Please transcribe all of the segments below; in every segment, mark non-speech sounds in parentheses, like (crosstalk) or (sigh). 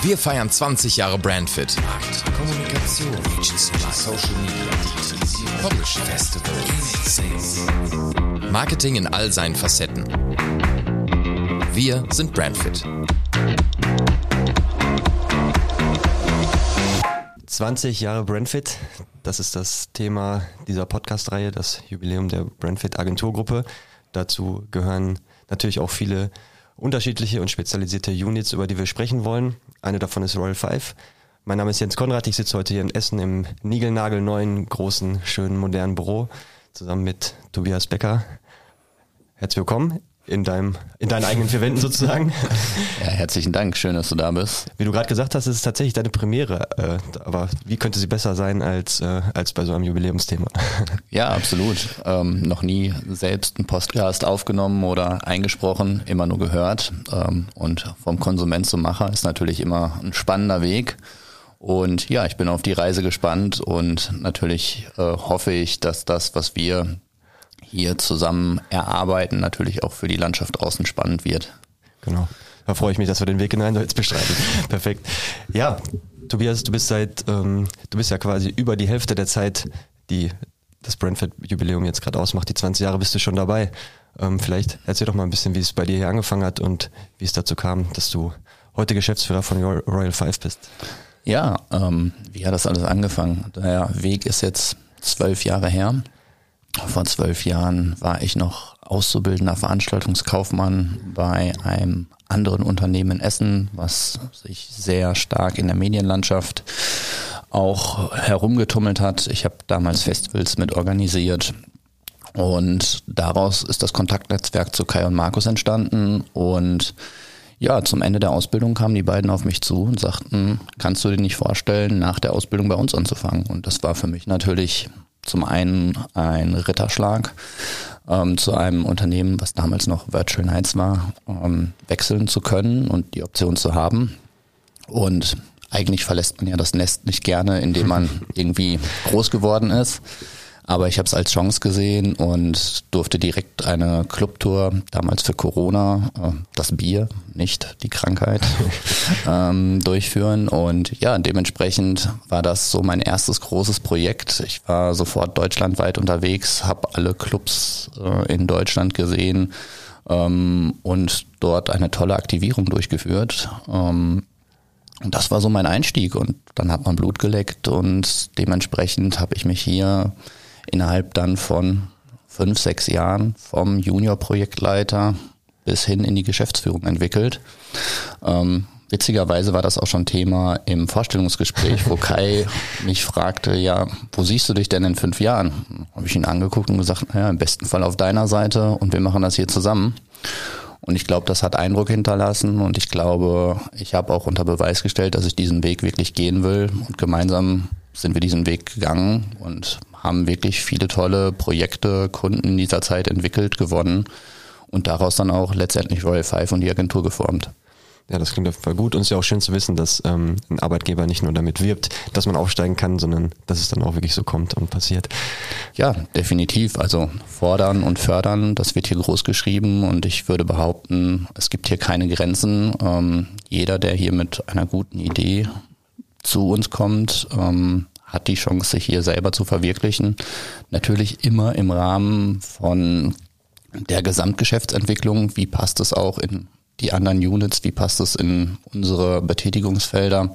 Wir feiern 20 Jahre Brandfit. Markt, Kommunikation, Social Media, Publishing, Festival, Sales. Marketing in all seinen Facetten. Wir sind Brandfit. 20 Jahre Brandfit, das ist das Thema dieser Podcast-Reihe, das Jubiläum der Brandfit Agenturgruppe. Dazu gehören natürlich auch viele unterschiedliche und spezialisierte Units, über die wir sprechen wollen. Eine davon ist Royal Five. Mein Name ist Jens Konrad, ich sitze heute hier in Essen im niegelnagelneuen, großen, schönen, modernen Büro zusammen mit Tobias Becker. Herzlich willkommen in deinem, in deinen eigenen vier Wänden sozusagen. (laughs) Ja, herzlichen Dank. Schön, dass du da bist. Wie du gerade gesagt hast, ist es tatsächlich deine Premiere. Äh, aber wie könnte sie besser sein als, äh, als bei so einem Jubiläumsthema? (laughs) Ja, absolut. Ähm, noch nie selbst einen Podcast aufgenommen oder eingesprochen, immer nur gehört. Ähm, und vom Konsument zum Macher ist natürlich immer ein spannender Weg. Und ja, ich bin auf die Reise gespannt und natürlich äh, hoffe ich, dass das, was wir hier zusammen erarbeiten, natürlich auch für die Landschaft draußen spannend wird. Genau. Da freue ich mich, dass wir den Weg hinein jetzt bestreiten. (laughs) Perfekt. Ja, Tobias, du bist seit, ähm, du bist ja quasi über die Hälfte der Zeit, die das Brentford-Jubiläum jetzt gerade ausmacht. Die 20 Jahre bist du schon dabei. Ähm, vielleicht erzähl doch mal ein bisschen, wie es bei dir hier angefangen hat und wie es dazu kam, dass du heute Geschäftsführer von Royal Five bist. Ja, ähm, wie hat das alles angefangen? Der Weg ist jetzt zwölf Jahre her. Vor zwölf Jahren war ich noch auszubildender Veranstaltungskaufmann bei einem anderen Unternehmen in Essen, was sich sehr stark in der Medienlandschaft auch herumgetummelt hat. Ich habe damals Festivals mit organisiert und daraus ist das Kontaktnetzwerk zu Kai und Markus entstanden und ja, zum Ende der Ausbildung kamen die beiden auf mich zu und sagten, kannst du dir nicht vorstellen, nach der Ausbildung bei uns anzufangen? Und das war für mich natürlich zum einen ein Ritterschlag ähm, zu einem Unternehmen, was damals noch Virtual Nights war, ähm, wechseln zu können und die Option zu haben. Und eigentlich verlässt man ja das Nest nicht gerne, indem man (laughs) irgendwie groß geworden ist. Aber ich habe es als Chance gesehen und durfte direkt eine Clubtour, damals für Corona, äh, das Bier, nicht die Krankheit, (laughs) ähm, durchführen. Und ja, dementsprechend war das so mein erstes großes Projekt. Ich war sofort deutschlandweit unterwegs, habe alle Clubs äh, in Deutschland gesehen ähm, und dort eine tolle Aktivierung durchgeführt. Ähm, und das war so mein Einstieg und dann hat man Blut geleckt und dementsprechend habe ich mich hier innerhalb dann von fünf, sechs Jahren vom Junior-Projektleiter bis hin in die Geschäftsführung entwickelt. Ähm, witzigerweise war das auch schon Thema im Vorstellungsgespräch, wo Kai (laughs) mich fragte, ja, wo siehst du dich denn in fünf Jahren? Habe ich ihn angeguckt und gesagt, naja, im besten Fall auf deiner Seite und wir machen das hier zusammen. Und ich glaube, das hat Eindruck hinterlassen und ich glaube, ich habe auch unter Beweis gestellt, dass ich diesen Weg wirklich gehen will und gemeinsam sind wir diesen Weg gegangen und haben wirklich viele tolle Projekte, Kunden in dieser Zeit entwickelt, gewonnen und daraus dann auch letztendlich Royal Five und die Agentur geformt. Ja, das klingt auf jeden Fall gut und es ist ja auch schön zu wissen, dass ähm, ein Arbeitgeber nicht nur damit wirbt, dass man aufsteigen kann, sondern dass es dann auch wirklich so kommt und passiert. Ja, definitiv. Also fordern und fördern, das wird hier groß geschrieben und ich würde behaupten, es gibt hier keine Grenzen. Ähm, jeder, der hier mit einer guten Idee zu uns kommt, ähm, hat die Chance, sich hier selber zu verwirklichen. Natürlich immer im Rahmen von der Gesamtgeschäftsentwicklung. Wie passt es auch in die anderen Units? Wie passt es in unsere Betätigungsfelder?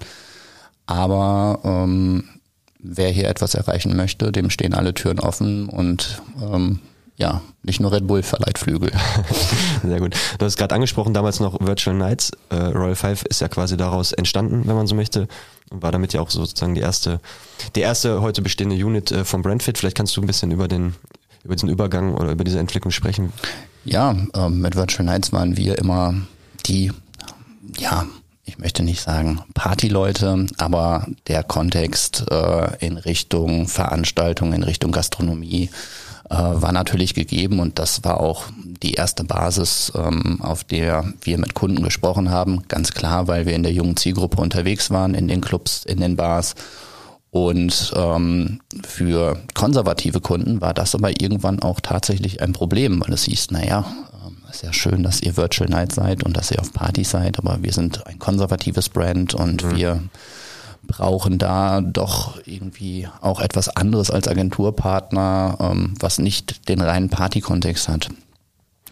Aber ähm, wer hier etwas erreichen möchte, dem stehen alle Türen offen und ähm, ja, nicht nur Red Bull verleiht Flügel. (laughs) Sehr gut. Du hast gerade angesprochen, damals noch Virtual Nights. Äh, Royal Five ist ja quasi daraus entstanden, wenn man so möchte. Und war damit ja auch sozusagen die erste, die erste heute bestehende Unit äh, von Brandfit. Vielleicht kannst du ein bisschen über den, über diesen Übergang oder über diese Entwicklung sprechen. Ja, äh, mit Virtual Nights waren wir immer die, ja, ich möchte nicht sagen Partyleute, aber der Kontext äh, in Richtung Veranstaltung, in Richtung Gastronomie äh, war natürlich gegeben und das war auch die erste Basis, ähm, auf der wir mit Kunden gesprochen haben. Ganz klar, weil wir in der jungen Zielgruppe unterwegs waren, in den Clubs, in den Bars. Und ähm, für konservative Kunden war das aber irgendwann auch tatsächlich ein Problem, weil es hieß, naja, ähm, ist ja schön, dass ihr Virtual Night seid und dass ihr auf Party seid, aber wir sind ein konservatives Brand und mhm. wir brauchen da doch irgendwie auch etwas anderes als Agenturpartner, ähm, was nicht den reinen Party-Kontext hat.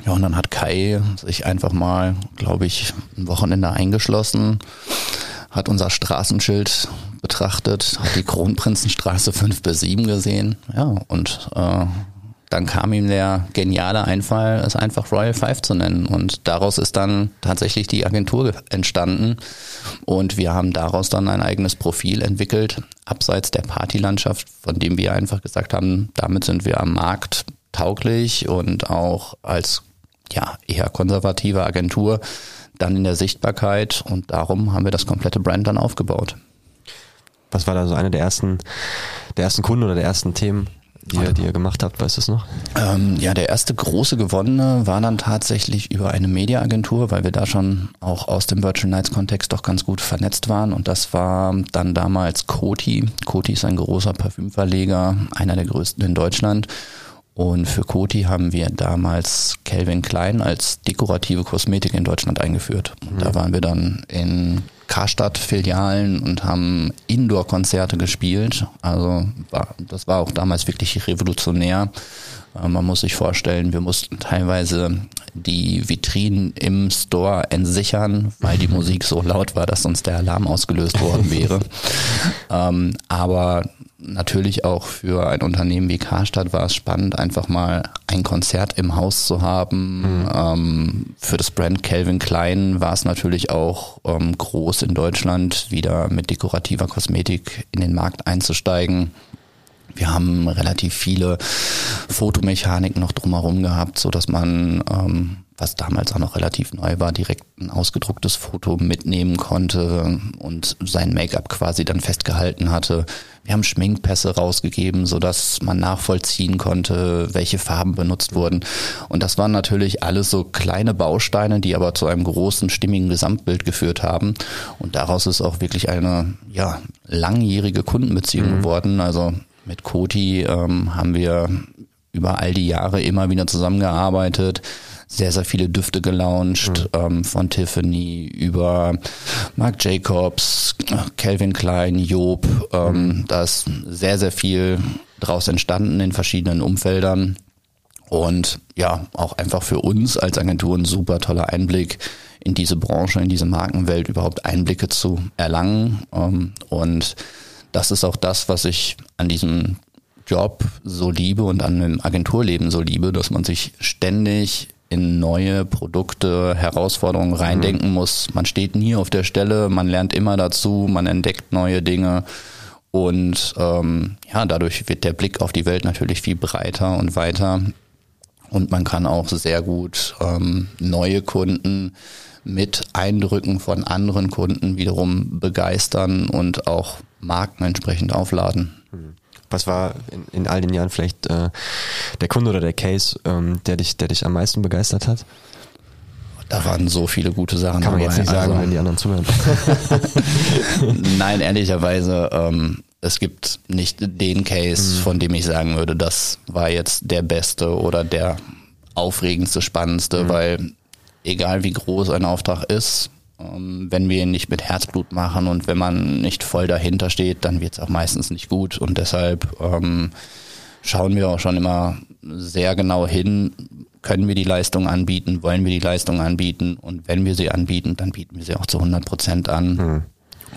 Ja, und dann hat Kai sich einfach mal, glaube ich, ein Wochenende eingeschlossen, hat unser Straßenschild betrachtet, hat die Kronprinzenstraße (laughs) 5 bis 7 gesehen, ja, und äh, dann kam ihm der geniale Einfall, es einfach Royal Five zu nennen. Und daraus ist dann tatsächlich die Agentur entstanden. Und wir haben daraus dann ein eigenes Profil entwickelt, abseits der Partylandschaft, von dem wir einfach gesagt haben, damit sind wir am Markt tauglich und auch als ja, eher konservative Agentur dann in der Sichtbarkeit. Und darum haben wir das komplette Brand dann aufgebaut. Was war da so eine der ersten, der ersten Kunden oder der ersten Themen, die ihr, die ihr gemacht habt, weißt du es noch? Ähm, ja, der erste große gewonnene war dann tatsächlich über eine Mediaagentur, weil wir da schon auch aus dem Virtual Nights Kontext doch ganz gut vernetzt waren und das war dann damals Coty. Coty ist ein großer Parfümverleger, einer der größten in Deutschland und für Coty haben wir damals Calvin Klein als dekorative Kosmetik in Deutschland eingeführt. Mhm. da waren wir dann in Karstadt-Filialen und haben Indoor-Konzerte gespielt. Also das war auch damals wirklich revolutionär. Äh, man muss sich vorstellen, wir mussten teilweise die Vitrinen im Store entsichern, weil die (laughs) Musik so laut war, dass uns der Alarm ausgelöst worden wäre. (laughs) ähm, aber natürlich auch für ein Unternehmen wie Karstadt war es spannend, einfach mal ein Konzert im Haus zu haben. Mhm. Ähm, für das Brand Calvin Klein war es natürlich auch ähm, groß in Deutschland, wieder mit dekorativer Kosmetik in den Markt einzusteigen. Wir haben relativ viele Fotomechanik noch drumherum gehabt, so dass man ähm, was damals auch noch relativ neu war, direkt ein ausgedrucktes Foto mitnehmen konnte und sein Make-up quasi dann festgehalten hatte. Wir haben Schminkpässe rausgegeben, so dass man nachvollziehen konnte, welche Farben benutzt wurden. Und das waren natürlich alles so kleine Bausteine, die aber zu einem großen, stimmigen Gesamtbild geführt haben. Und daraus ist auch wirklich eine, ja, langjährige Kundenbeziehung mhm. geworden. Also mit Koti ähm, haben wir über all die Jahre immer wieder zusammengearbeitet sehr, sehr viele Düfte gelauncht, mhm. ähm, von Tiffany über Marc Jacobs, Calvin Klein, Job. Ähm, mhm. Da ist sehr, sehr viel draus entstanden in verschiedenen Umfeldern. Und ja, auch einfach für uns als Agentur ein super toller Einblick in diese Branche, in diese Markenwelt, überhaupt Einblicke zu erlangen. Ähm, und das ist auch das, was ich an diesem Job so liebe und an dem Agenturleben so liebe, dass man sich ständig in neue Produkte, Herausforderungen reindenken mhm. muss. Man steht nie auf der Stelle, man lernt immer dazu, man entdeckt neue Dinge und ähm, ja, dadurch wird der Blick auf die Welt natürlich viel breiter und weiter und man kann auch sehr gut ähm, neue Kunden mit Eindrücken von anderen Kunden wiederum begeistern und auch Marken entsprechend aufladen. Mhm. Was war in, in all den Jahren vielleicht äh, der Kunde oder der Case, ähm, der dich, der dich am meisten begeistert hat? Da waren so viele gute Sachen. Kann man dabei. jetzt nicht sagen, also, wenn die anderen zuhören. (laughs) (laughs) Nein, ehrlicherweise, ähm, es gibt nicht den Case, mhm. von dem ich sagen würde, das war jetzt der beste oder der aufregendste, spannendste, mhm. weil egal wie groß ein Auftrag ist, ähm, wenn wir ihn nicht mit Herzblut machen und wenn man nicht voll dahinter steht, dann wird es auch meistens nicht gut. Und deshalb ähm, schauen wir auch schon immer sehr genau hin, können wir die Leistung anbieten, wollen wir die Leistung anbieten und wenn wir sie anbieten, dann bieten wir sie auch zu 100 Prozent an. Mhm.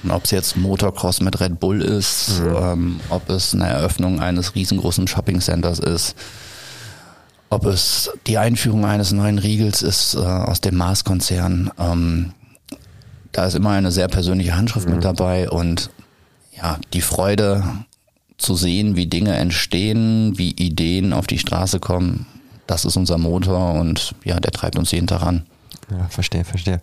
Und ob es jetzt Motocross mit Red Bull ist, mhm. ähm, ob es eine Eröffnung eines riesengroßen Shopping Centers ist, ob es die Einführung eines neuen Riegels ist äh, aus dem Mars-Konzern. Ähm, da ist immer eine sehr persönliche Handschrift mhm. mit dabei und ja, die Freude zu sehen, wie Dinge entstehen, wie Ideen auf die Straße kommen, das ist unser Motor und ja, der treibt uns jeden Tag an. Ja, verstehe, verstehe.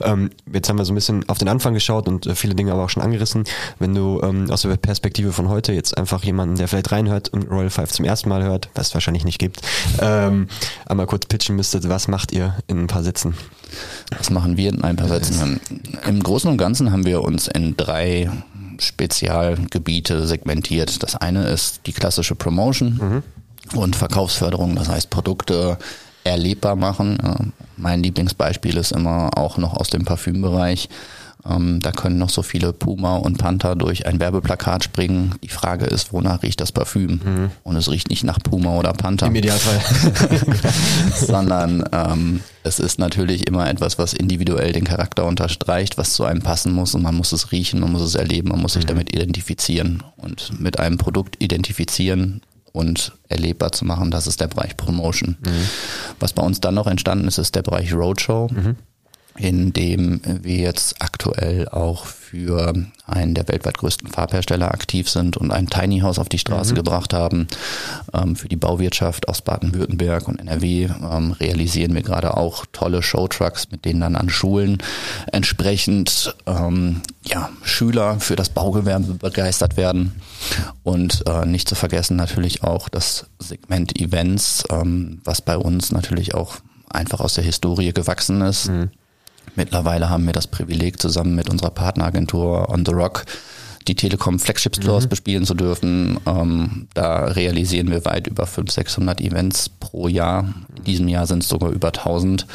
Ähm, jetzt haben wir so ein bisschen auf den Anfang geschaut und äh, viele Dinge aber auch schon angerissen. Wenn du ähm, aus der Perspektive von heute jetzt einfach jemanden, der vielleicht reinhört und Royal Five zum ersten Mal hört, was es wahrscheinlich nicht gibt, ähm, einmal kurz pitchen müsstet, was macht ihr in ein paar Sätzen? Was machen wir in ein paar Sätzen? Im Großen und Ganzen haben wir uns in drei Spezialgebiete segmentiert. Das eine ist die klassische Promotion. Mhm und Verkaufsförderung, das heißt Produkte erlebbar machen. Mein Lieblingsbeispiel ist immer auch noch aus dem Parfümbereich. Ähm, da können noch so viele Puma und Panther durch ein Werbeplakat springen. Die Frage ist, wonach riecht das Parfüm? Mhm. Und es riecht nicht nach Puma oder Panther. Im Idealfall. (laughs) Sondern ähm, es ist natürlich immer etwas, was individuell den Charakter unterstreicht, was zu einem passen muss und man muss es riechen, man muss es erleben, man muss sich mhm. damit identifizieren und mit einem Produkt identifizieren und erlebbar zu machen. Das ist der Bereich Promotion. Mhm. Was bei uns dann noch entstanden ist, ist der Bereich Roadshow. Mhm in dem wir jetzt aktuell auch für einen der weltweit größten Farbhersteller aktiv sind und ein Tiny House auf die Straße mhm. gebracht haben. Ähm, für die Bauwirtschaft aus Baden-Württemberg und NRW ähm, realisieren wir gerade auch tolle Showtrucks, mit denen dann an Schulen entsprechend ähm, ja, Schüler für das Baugewerbe begeistert werden. Und äh, nicht zu vergessen natürlich auch das Segment Events, ähm, was bei uns natürlich auch einfach aus der Historie gewachsen ist. Mhm Mittlerweile haben wir das Privileg, zusammen mit unserer Partneragentur On the Rock die Telekom Flagship Stores mhm. bespielen zu dürfen. Ähm, da realisieren wir weit über 500, 600 Events pro Jahr. In diesem Jahr sind es sogar über 1000.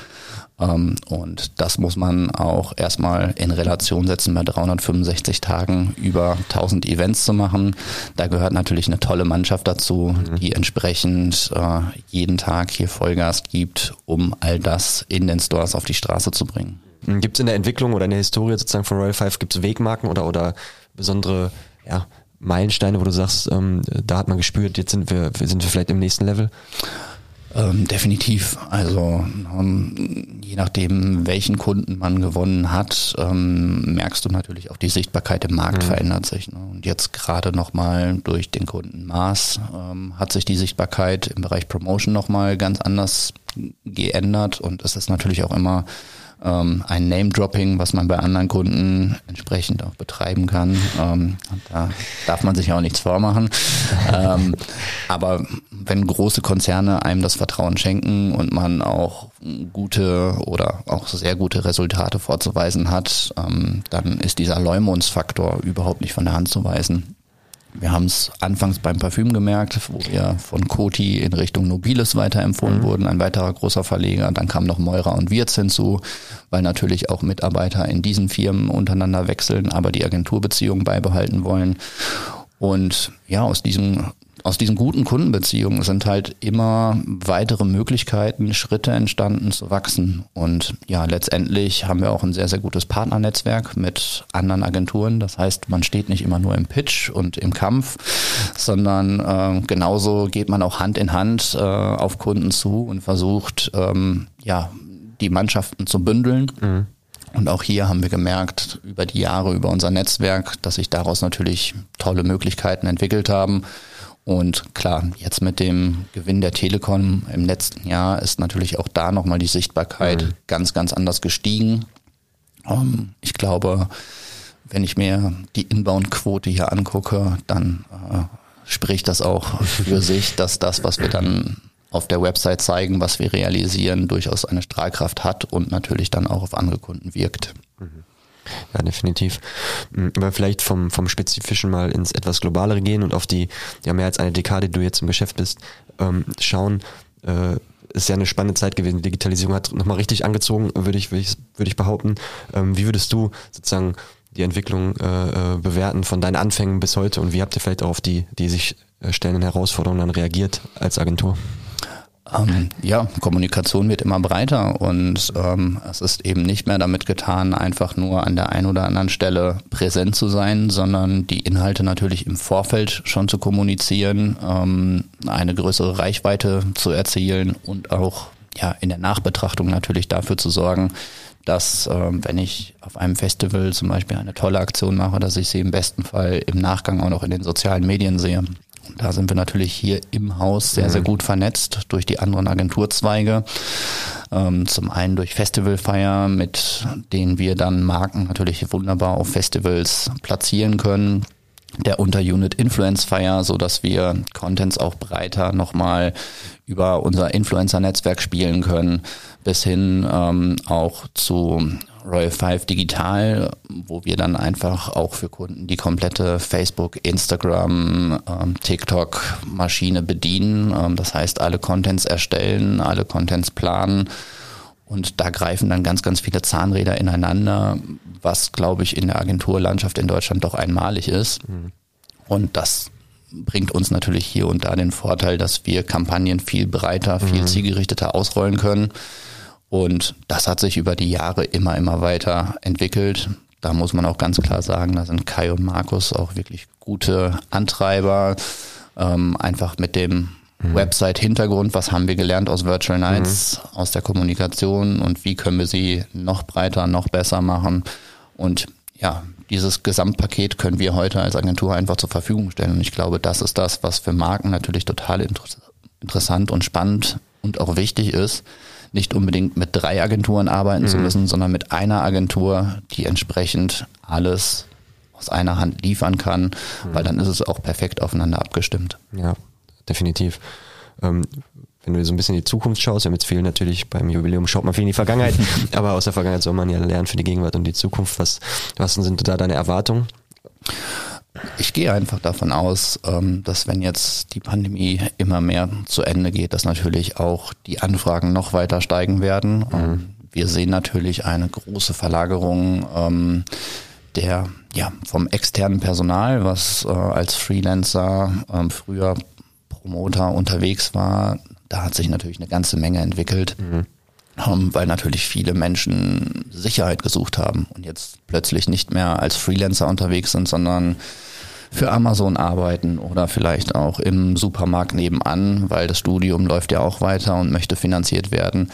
Ähm, und das muss man auch erstmal in Relation setzen, bei 365 Tagen über 1000 Events zu machen. Da gehört natürlich eine tolle Mannschaft dazu, mhm. die entsprechend äh, jeden Tag hier Vollgas gibt, um all das in den Stores auf die Straße zu bringen. Gibt es in der Entwicklung oder in der Historie sozusagen von Royal Five, gibt es Wegmarken oder, oder besondere ja, Meilensteine, wo du sagst, ähm, da hat man gespürt, jetzt sind wir, sind wir vielleicht im nächsten Level? Ähm, definitiv. Also ähm, je nachdem, welchen Kunden man gewonnen hat, ähm, merkst du natürlich auch die Sichtbarkeit im Markt mhm. verändert sich. Ne? Und jetzt gerade nochmal durch den Kunden Mars ähm, hat sich die Sichtbarkeit im Bereich Promotion nochmal ganz anders geändert und es ist natürlich auch immer ähm, ein Name-Dropping, was man bei anderen Kunden entsprechend auch betreiben kann. Ähm, da darf man sich auch nichts vormachen. ähm, aber wenn große Konzerne einem das Vertrauen schenken und man auch gute oder auch sehr gute Resultate vorzuweisen hat, ähm, dann ist dieser Leumundsfaktor überhaupt nicht von der Hand zu weisen. Wir haben es anfangs beim Parfüm gemerkt, wo wir von Coty in Richtung Nobilis weiterempfohlen mhm. wurden, ein weiterer großer Verleger. Dann kam noch Meurer und Wirz hinzu, weil natürlich auch Mitarbeiter in diesen Firmen untereinander wechseln, aber die Agenturbeziehungen beibehalten wollen. Und ja, aus diesem aus diesen guten Kundenbeziehungen sind halt immer weitere Möglichkeiten, Schritte entstanden zu wachsen. Und ja, letztendlich haben wir auch ein sehr, sehr gutes Partnernetzwerk mit anderen Agenturen. Das heißt, man steht nicht immer nur im Pitch und im Kampf, sondern äh, genauso geht man auch Hand in Hand äh, auf Kunden zu und versucht, ähm, ja, die Mannschaften zu bündeln. Mhm. Und auch hier haben wir gemerkt, über die Jahre, über unser Netzwerk, dass sich daraus natürlich tolle Möglichkeiten entwickelt haben. Und klar, jetzt mit dem Gewinn der Telekom im letzten Jahr ist natürlich auch da nochmal die Sichtbarkeit mhm. ganz, ganz anders gestiegen. Ähm, ich glaube, wenn ich mir die Inbound-Quote hier angucke, dann äh, spricht das auch für (laughs) sich, dass das, was wir dann auf der Website zeigen, was wir realisieren, durchaus eine Strahlkraft hat und natürlich dann auch auf andere Kunden wirkt. Mhm. Ja, definitiv. Mm, aber vielleicht vom, vom Spezifischen mal ins etwas Globalere gehen und auf die, ja, mehr als eine Dekade, die du jetzt im Geschäft bist, ähm, schauen. Äh, ist ja eine spannende Zeit gewesen. Die Digitalisierung hat nochmal richtig angezogen, würde ich, würde ich, würde ich behaupten. Ähm, wie würdest du sozusagen die Entwicklung äh, äh, bewerten von deinen Anfängen bis heute und wie habt ihr vielleicht auch auf die, die sich äh, stellenden Herausforderungen dann reagiert als Agentur? Ähm, ja, Kommunikation wird immer breiter und ähm, es ist eben nicht mehr damit getan, einfach nur an der einen oder anderen Stelle präsent zu sein, sondern die Inhalte natürlich im Vorfeld schon zu kommunizieren, ähm, eine größere Reichweite zu erzielen und auch ja in der Nachbetrachtung natürlich dafür zu sorgen, dass ähm, wenn ich auf einem Festival zum Beispiel eine tolle Aktion mache, dass ich sie im besten Fall im Nachgang auch noch in den sozialen Medien sehe. Da sind wir natürlich hier im Haus sehr, sehr mhm. gut vernetzt durch die anderen Agenturzweige. Ähm, zum einen durch Festivalfeier, mit denen wir dann Marken natürlich wunderbar auf Festivals platzieren können. der Unterunit Influence Fire, so dass wir Contents auch breiter nochmal über unser Influencer-Netzwerk spielen können, bis hin ähm, auch zu Royal 5 Digital, wo wir dann einfach auch für Kunden die komplette Facebook, Instagram, ähm, TikTok-Maschine bedienen. Ähm, das heißt, alle Contents erstellen, alle Contents planen. Und da greifen dann ganz, ganz viele Zahnräder ineinander, was, glaube ich, in der Agenturlandschaft in Deutschland doch einmalig ist. Mhm. Und das bringt uns natürlich hier und da den Vorteil, dass wir Kampagnen viel breiter, viel mhm. zielgerichteter ausrollen können. Und das hat sich über die Jahre immer, immer weiter entwickelt. Da muss man auch ganz klar sagen, da sind Kai und Markus auch wirklich gute Antreiber. Ähm, einfach mit dem mhm. Website-Hintergrund, was haben wir gelernt aus Virtual Nights, mhm. aus der Kommunikation und wie können wir sie noch breiter, noch besser machen. Und ja, dieses Gesamtpaket können wir heute als Agentur einfach zur Verfügung stellen. Und ich glaube, das ist das, was für Marken natürlich total inter interessant und spannend und auch wichtig ist, nicht unbedingt mit drei Agenturen arbeiten mhm. zu müssen, sondern mit einer Agentur, die entsprechend alles aus einer Hand liefern kann, mhm. weil dann ist es auch perfekt aufeinander abgestimmt. Ja, definitiv. Ähm, wenn du so ein bisschen in die Zukunft schaust, wir haben jetzt viel natürlich beim Jubiläum schaut man viel in die Vergangenheit, (laughs) aber aus der Vergangenheit soll man ja lernen für die Gegenwart und die Zukunft. Was, was sind da deine Erwartungen? Ich gehe einfach davon aus, ähm, dass wenn jetzt die Pandemie immer mehr zu Ende geht, dass natürlich auch die Anfragen noch weiter steigen werden. Mhm. Ähm, wir sehen natürlich eine große Verlagerung ähm, der ja vom externen Personal, was äh, als Freelancer früher Promoter unterwegs war. Da hat sich natürlich eine ganze Menge entwickelt. Mhm weil natürlich viele Menschen Sicherheit gesucht haben und jetzt plötzlich nicht mehr als Freelancer unterwegs sind, sondern für Amazon arbeiten oder vielleicht auch im Supermarkt nebenan, weil das Studium läuft ja auch weiter und möchte finanziert werden.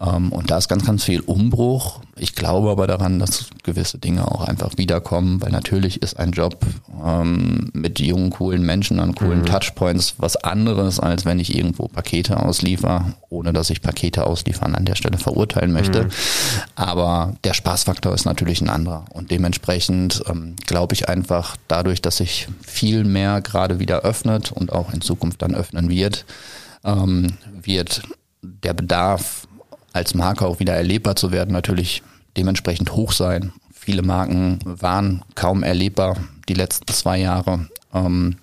Ähm, und da ist ganz, ganz viel Umbruch. Ich glaube aber daran, dass gewisse Dinge auch einfach wiederkommen, weil natürlich ist ein Job ähm, mit jungen, coolen Menschen an coolen mhm. Touchpoints was anderes, als wenn ich irgendwo Pakete ausliefer, ohne dass ich Pakete ausliefern an der Stelle verurteilen möchte. Mhm. Aber der Spaßfaktor ist natürlich ein anderer. Und dementsprechend ähm, glaube ich einfach, dadurch, dass sich viel mehr gerade wieder öffnet und auch in Zukunft dann öffnen wird, ähm, wird der Bedarf als Marke auch wieder erlebbar zu werden, natürlich dementsprechend hoch sein. Viele Marken waren kaum erlebbar die letzten zwei Jahre. Ähm,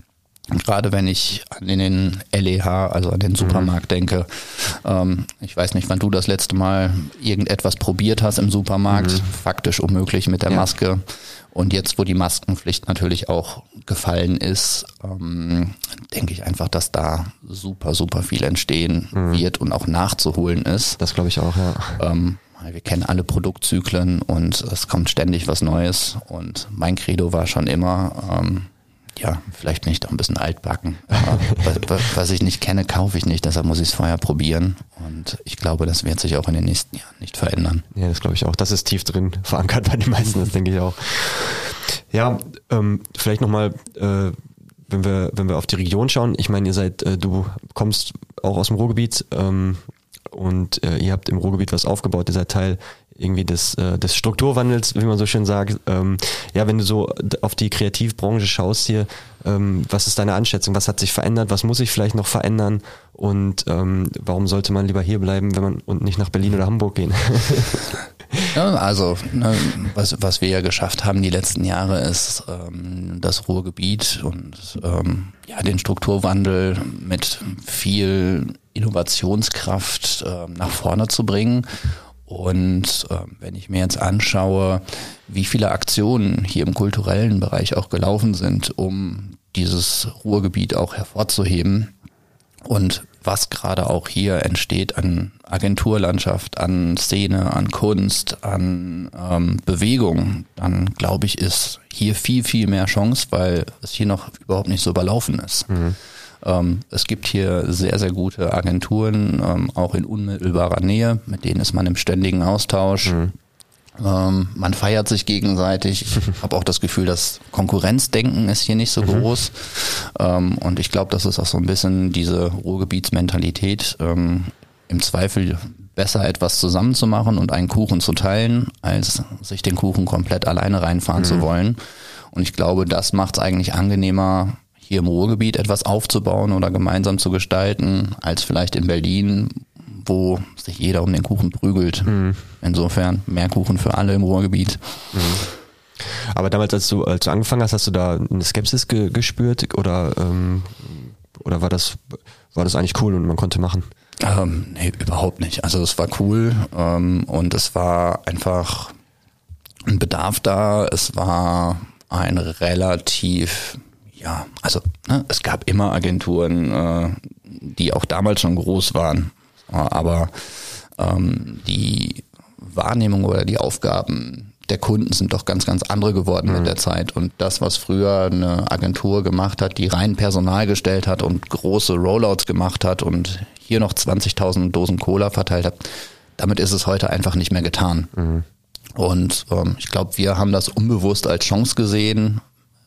gerade wenn ich an den LEH, also an den Supermarkt mhm. denke, ähm, ich weiß nicht, wann du das letzte Mal irgendetwas probiert hast im Supermarkt, mhm. faktisch unmöglich mit der ja. Maske. Und jetzt, wo die Maskenpflicht natürlich auch gefallen ist, ähm, denke ich einfach, dass da super, super viel entstehen mhm. wird und auch nachzuholen ist. Das glaube ich auch, ja. Ähm, wir kennen alle Produktzyklen und es kommt ständig was Neues. Und mein Credo war schon immer, ähm, ja, vielleicht bin ich doch ein bisschen altbacken. (laughs) was, was, ich nicht kenne, kaufe ich nicht, deshalb muss ich es vorher probieren. Und ich glaube, das wird sich auch in den nächsten Jahren nicht verändern. Ja, das glaube ich auch. Das ist tief drin verankert bei den meisten, das denke ich auch. Ja, ähm, vielleicht nochmal, äh, wenn wir, wenn wir auf die Region schauen, ich meine, ihr seid, äh, du kommst auch aus dem Ruhrgebiet ähm, und äh, ihr habt im Ruhrgebiet was aufgebaut, ihr seid Teil irgendwie des, äh, des Strukturwandels, wie man so schön sagt. Ähm, ja, wenn du so auf die Kreativbranche schaust hier, ähm, was ist deine Einschätzung? Was hat sich verändert? Was muss sich vielleicht noch verändern? Und ähm, warum sollte man lieber hier bleiben, wenn man und nicht nach Berlin oder Hamburg gehen? (laughs) ja, also ne, was, was wir ja geschafft haben die letzten Jahre ist ähm, das Ruhrgebiet und ähm, ja den Strukturwandel mit viel Innovationskraft äh, nach vorne zu bringen und äh, wenn ich mir jetzt anschaue, wie viele Aktionen hier im kulturellen Bereich auch gelaufen sind, um dieses Ruhrgebiet auch hervorzuheben und was gerade auch hier entsteht an Agenturlandschaft, an Szene, an Kunst, an ähm, Bewegung, dann glaube ich, ist hier viel, viel mehr Chance, weil es hier noch überhaupt nicht so überlaufen ist. Mhm. Ähm, es gibt hier sehr, sehr gute Agenturen, ähm, auch in unmittelbarer Nähe, mit denen ist man im ständigen Austausch. Mhm. Ähm, man feiert sich gegenseitig. Ich (laughs) habe auch das Gefühl, das Konkurrenzdenken ist hier nicht so mhm. groß. Ähm, und ich glaube, das ist auch so ein bisschen diese Ruhrgebietsmentalität. Ähm, Im Zweifel besser etwas zusammenzumachen und einen Kuchen zu teilen, als sich den Kuchen komplett alleine reinfahren mhm. zu wollen. Und ich glaube, das macht es eigentlich angenehmer, hier im Ruhrgebiet etwas aufzubauen oder gemeinsam zu gestalten, als vielleicht in Berlin, wo sich jeder um den Kuchen prügelt. Mhm. Insofern mehr Kuchen für alle im Ruhrgebiet. Mhm. Aber damals, als du, als du angefangen hast, hast du da eine Skepsis ge gespürt oder, ähm, oder war das, war das eigentlich cool und man konnte machen? Ähm, nee, überhaupt nicht. Also es war cool ähm, und es war einfach ein Bedarf da. Es war ein relativ, ja, also ne, es gab immer Agenturen, äh, die auch damals schon groß waren, aber ähm, die Wahrnehmung oder die Aufgaben der Kunden sind doch ganz, ganz andere geworden mhm. mit der Zeit. Und das, was früher eine Agentur gemacht hat, die rein Personal gestellt hat und große Rollouts gemacht hat und hier noch 20.000 Dosen Cola verteilt hat, damit ist es heute einfach nicht mehr getan. Mhm. Und ähm, ich glaube, wir haben das unbewusst als Chance gesehen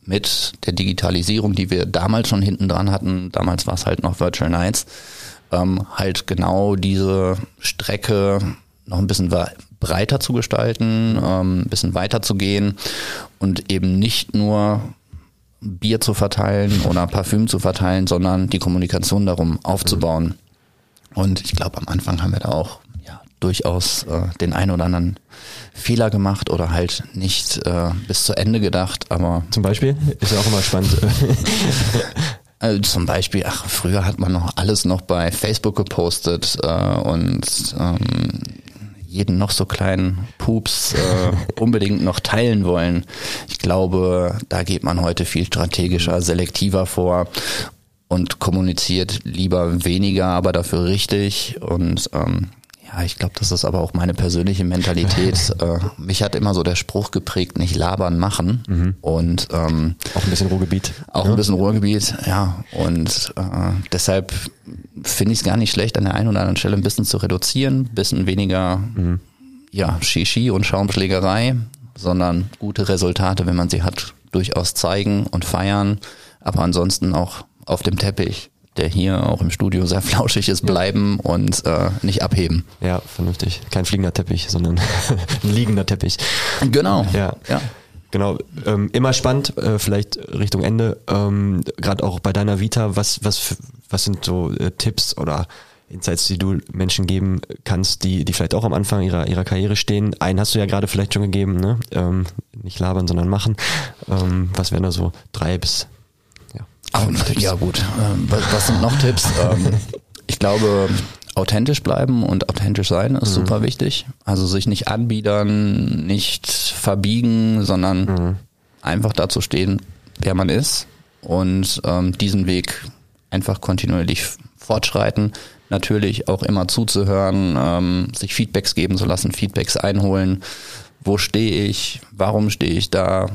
mit der Digitalisierung, die wir damals schon hinten dran hatten. Damals war es halt noch Virtual Nights. Ähm, halt genau diese Strecke noch ein bisschen breiter zu gestalten, ähm, ein bisschen weiter zu gehen und eben nicht nur Bier zu verteilen oder Parfüm zu verteilen, sondern die Kommunikation darum aufzubauen. Und ich glaube, am Anfang haben wir da auch durchaus äh, den einen oder anderen Fehler gemacht oder halt nicht äh, bis zu Ende gedacht. Aber zum Beispiel ist ja auch immer spannend. Also (laughs) zum Beispiel, ach, früher hat man noch alles noch bei Facebook gepostet äh, und ähm, jeden noch so kleinen Pups äh, (laughs) unbedingt noch teilen wollen. Ich glaube, da geht man heute viel strategischer, selektiver vor und kommuniziert lieber weniger, aber dafür richtig. Und ähm, ja, ich glaube, das ist aber auch meine persönliche Mentalität. (laughs) äh, mich hat immer so der Spruch geprägt, nicht labern, machen. Mhm. Und ähm, auch ein bisschen Ruhrgebiet. Auch ja. ein bisschen Ruhrgebiet, ja. Und äh, deshalb finde ich es gar nicht schlecht, an der einen oder anderen Stelle ein bisschen zu reduzieren, ein bisschen weniger mhm. ja, Shishi und Schaumschlägerei, sondern gute Resultate, wenn man sie hat, durchaus zeigen und feiern, aber ansonsten auch auf dem Teppich der hier auch im Studio sehr flauschig ist, bleiben und äh, nicht abheben. Ja, vernünftig. Kein fliegender Teppich, sondern (laughs) ein liegender Teppich. Genau. Ja. ja. Genau, ähm, immer spannend, äh, vielleicht Richtung Ende, ähm, gerade auch bei deiner Vita, was, was, was sind so äh, Tipps oder Insights, die du Menschen geben kannst, die, die vielleicht auch am Anfang ihrer, ihrer Karriere stehen? Einen hast du ja gerade vielleicht schon gegeben, ne? Ähm, nicht labern, sondern machen. Ähm, was wären da so drei bis Ach, ja gut, ähm, was sind noch Tipps? (laughs) Ähm, ich glaube, authentisch bleiben und authentisch sein ist mhm. super wichtig. Also sich nicht anbiedern, nicht verbiegen, sondern mhm. einfach dazu stehen, wer man ist und ähm, diesen Weg einfach kontinuierlich fortschreiten. Natürlich auch immer zuzuhören, ähm, sich Feedbacks geben zu lassen, Feedbacks einholen. Wo stehe ich? Warum stehe ich da?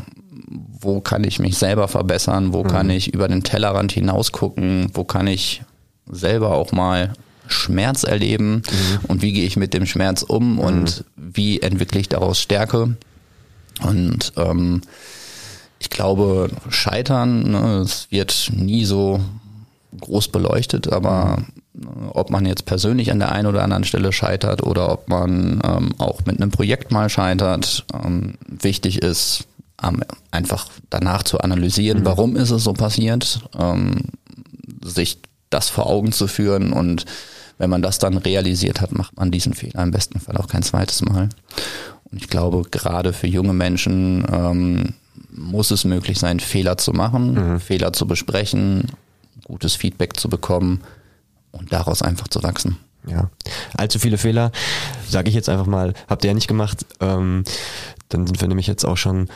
Wo kann ich mich selber verbessern, wo mhm. kann ich über den Tellerrand hinaus gucken, wo kann ich selber auch mal Schmerz erleben mhm. und wie gehe ich mit dem Schmerz um mhm. und wie entwickle ich daraus Stärke. Und ähm, ich glaube, Scheitern, ne, es wird nie so groß beleuchtet, aber mhm. ob man jetzt persönlich an der einen oder anderen Stelle scheitert oder ob man ähm, auch mit einem Projekt mal scheitert, ähm, wichtig ist, ähm, einfach danach zu analysieren, mhm. warum ist es so passiert, ähm, sich das vor Augen zu führen und wenn man das dann realisiert hat, macht man diesen Fehler im besten Fall auch kein zweites Mal. Und ich glaube, gerade für junge Menschen ähm, muss es möglich sein, Fehler zu machen, mhm. Fehler zu besprechen, gutes Feedback zu bekommen und daraus einfach zu wachsen. Ja, allzu viele Fehler, sage ich jetzt einfach mal, habt ihr ja nicht gemacht. Ähm, dann sind wir nämlich jetzt auch schon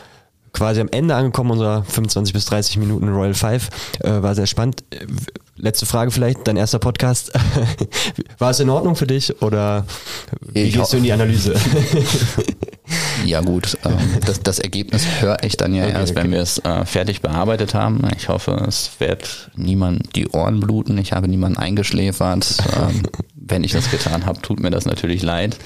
quasi am Ende angekommen unserer 25 bis 30 Minuten Royal Five. Äh, war sehr spannend. Letzte Frage vielleicht, dein erster Podcast. (laughs) war es in Ordnung für dich oder wie ich gehst du in die Analyse? (laughs) ja gut, ähm, das, das Ergebnis höre ich dann ja okay, erst, okay. wenn wir es äh, fertig bearbeitet haben. Ich hoffe, es wird niemand die Ohren bluten. Ich habe niemanden eingeschläfert. Ähm, (laughs) wenn ich das getan habe, tut mir das natürlich leid.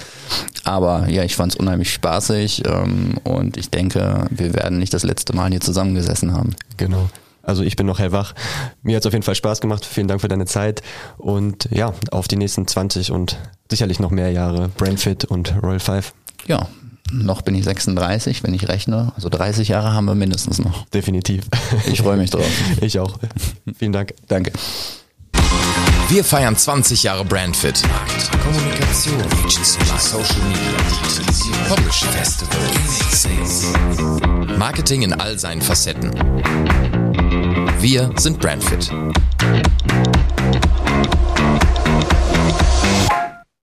Aber ja, ich fand es unheimlich spaßig ähm, und ich denke, wir werden nicht das letzte Mal hier zusammengesessen haben. Genau. Also ich bin noch hellwach. Mir hat es auf jeden Fall Spaß gemacht. Vielen Dank für deine Zeit und ja, auf die nächsten 20 und sicherlich noch mehr Jahre Brandfit und Royal Five. Ja, noch bin ich 36, wenn ich rechne. Also 30 Jahre haben wir mindestens noch. Definitiv. Ich freue mich drauf. (laughs) Ich auch. Vielen Dank. Danke. Wir feiern 20 Jahre Brandfit. Markt, Kommunikation, Agency, Social Media, Publishing, Festival. Marketing in all seinen Facetten. Wir sind Brandfit.